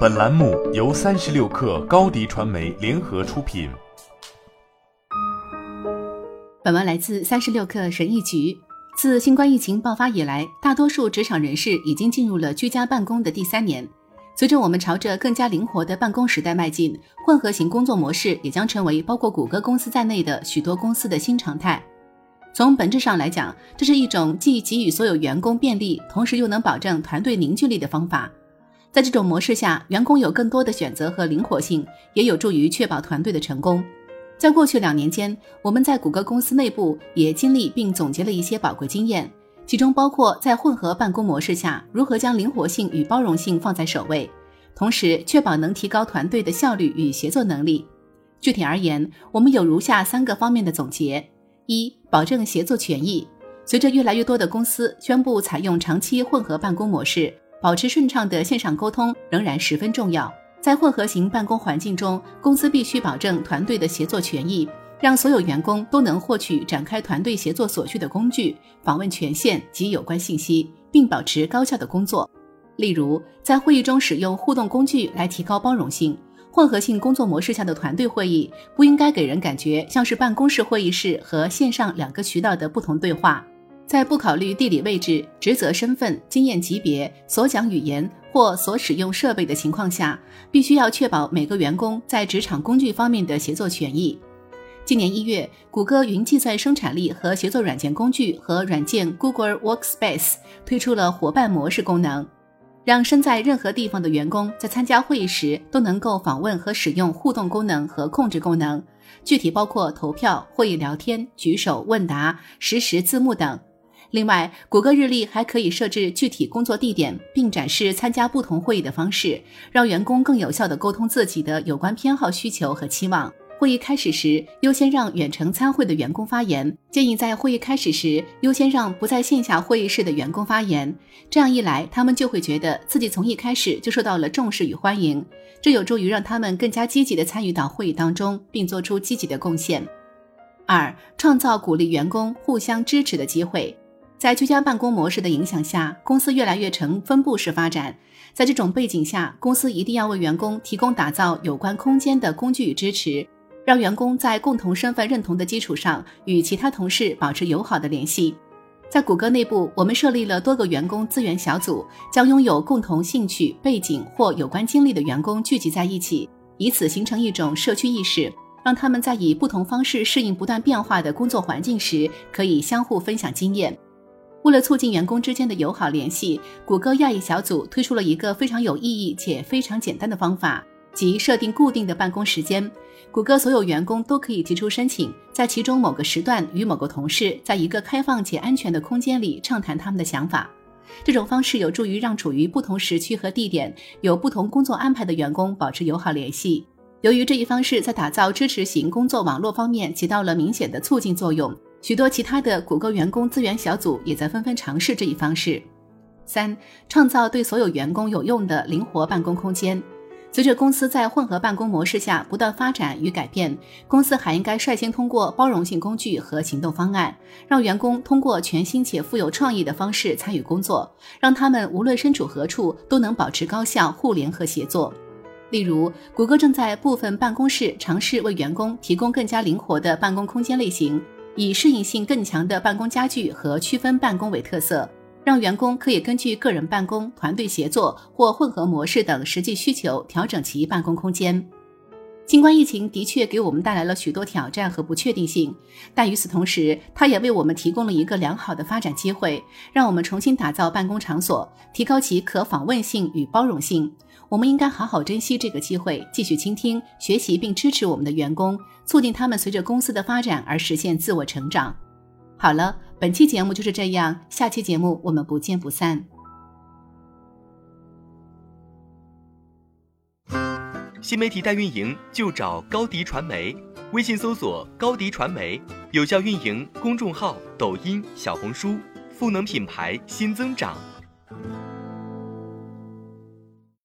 本栏目由三十六氪高低传媒联合出品。本文来自三十六氪神译局。自新冠疫情爆发以来，大多数职场人士已经进入了居家办公的第三年。随着我们朝着更加灵活的办公时代迈进，混合型工作模式也将成为包括谷歌公司在内的许多公司的新常态。从本质上来讲，这是一种既给予所有员工便利，同时又能保证团队凝聚力的方法。在这种模式下，员工有更多的选择和灵活性，也有助于确保团队的成功。在过去两年间，我们在谷歌公司内部也经历并总结了一些宝贵经验，其中包括在混合办公模式下如何将灵活性与包容性放在首位，同时确保能提高团队的效率与协作能力。具体而言，我们有如下三个方面的总结：一、保证协作权益。随着越来越多的公司宣布采用长期混合办公模式，保持顺畅的线上沟通仍然十分重要。在混合型办公环境中，公司必须保证团队的协作权益，让所有员工都能获取展开团队协作所需的工具、访问权限及有关信息，并保持高效的工作。例如，在会议中使用互动工具来提高包容性。混合性工作模式下的团队会议不应该给人感觉像是办公室会议室和线上两个渠道的不同对话。在不考虑地理位置、职责身份、经验级别、所讲语言或所使用设备的情况下，必须要确保每个员工在职场工具方面的协作权益。今年一月，谷歌云计算生产力和协作软件工具和软件 Google Workspace 推出了伙伴模式功能，让身在任何地方的员工在参加会议时都能够访问和使用互动功能和控制功能，具体包括投票、会议聊天、举手问答、实时字幕等。另外，谷歌日历还可以设置具体工作地点，并展示参加不同会议的方式，让员工更有效地沟通自己的有关偏好、需求和期望。会议开始时，优先让远程参会的员工发言。建议在会议开始时，优先让不在线下会议室的员工发言。这样一来，他们就会觉得自己从一开始就受到了重视与欢迎，这有助于让他们更加积极地参与到会议当中，并做出积极的贡献。二、创造鼓励员工互相支持的机会。在居家办公模式的影响下，公司越来越呈分布式发展。在这种背景下，公司一定要为员工提供打造有关空间的工具与支持，让员工在共同身份认同的基础上与其他同事保持友好的联系。在谷歌内部，我们设立了多个员工资源小组，将拥有共同兴趣背景或有关经历的员工聚集在一起，以此形成一种社区意识，让他们在以不同方式适应不断变化的工作环境时，可以相互分享经验。为了促进员工之间的友好联系，谷歌亚裔小组推出了一个非常有意义且非常简单的方法，即设定固定的办公时间。谷歌所有员工都可以提出申请，在其中某个时段与某个同事在一个开放且安全的空间里畅谈他们的想法。这种方式有助于让处于不同时区和地点、有不同工作安排的员工保持友好联系。由于这一方式在打造支持型工作网络方面起到了明显的促进作用。许多其他的谷歌员工资源小组也在纷纷尝试这一方式。三、创造对所有员工有用的灵活办公空间。随着公司在混合办公模式下不断发展与改变，公司还应该率先通过包容性工具和行动方案，让员工通过全新且富有创意的方式参与工作，让他们无论身处何处都能保持高效互联和协作。例如，谷歌正在部分办公室尝试为员工提供更加灵活的办公空间类型。以适应性更强的办公家具和区分办公为特色，让员工可以根据个人办公、团队协作或混合模式等实际需求调整其办公空间。新冠疫情的确给我们带来了许多挑战和不确定性，但与此同时，它也为我们提供了一个良好的发展机会，让我们重新打造办公场所，提高其可访问性与包容性。我们应该好好珍惜这个机会，继续倾听、学习并支持我们的员工，促进他们随着公司的发展而实现自我成长。好了，本期节目就是这样，下期节目我们不见不散。新媒体代运营就找高迪传媒，微信搜索高迪传媒，有效运营公众号、抖音、小红书，赋能品牌新增长。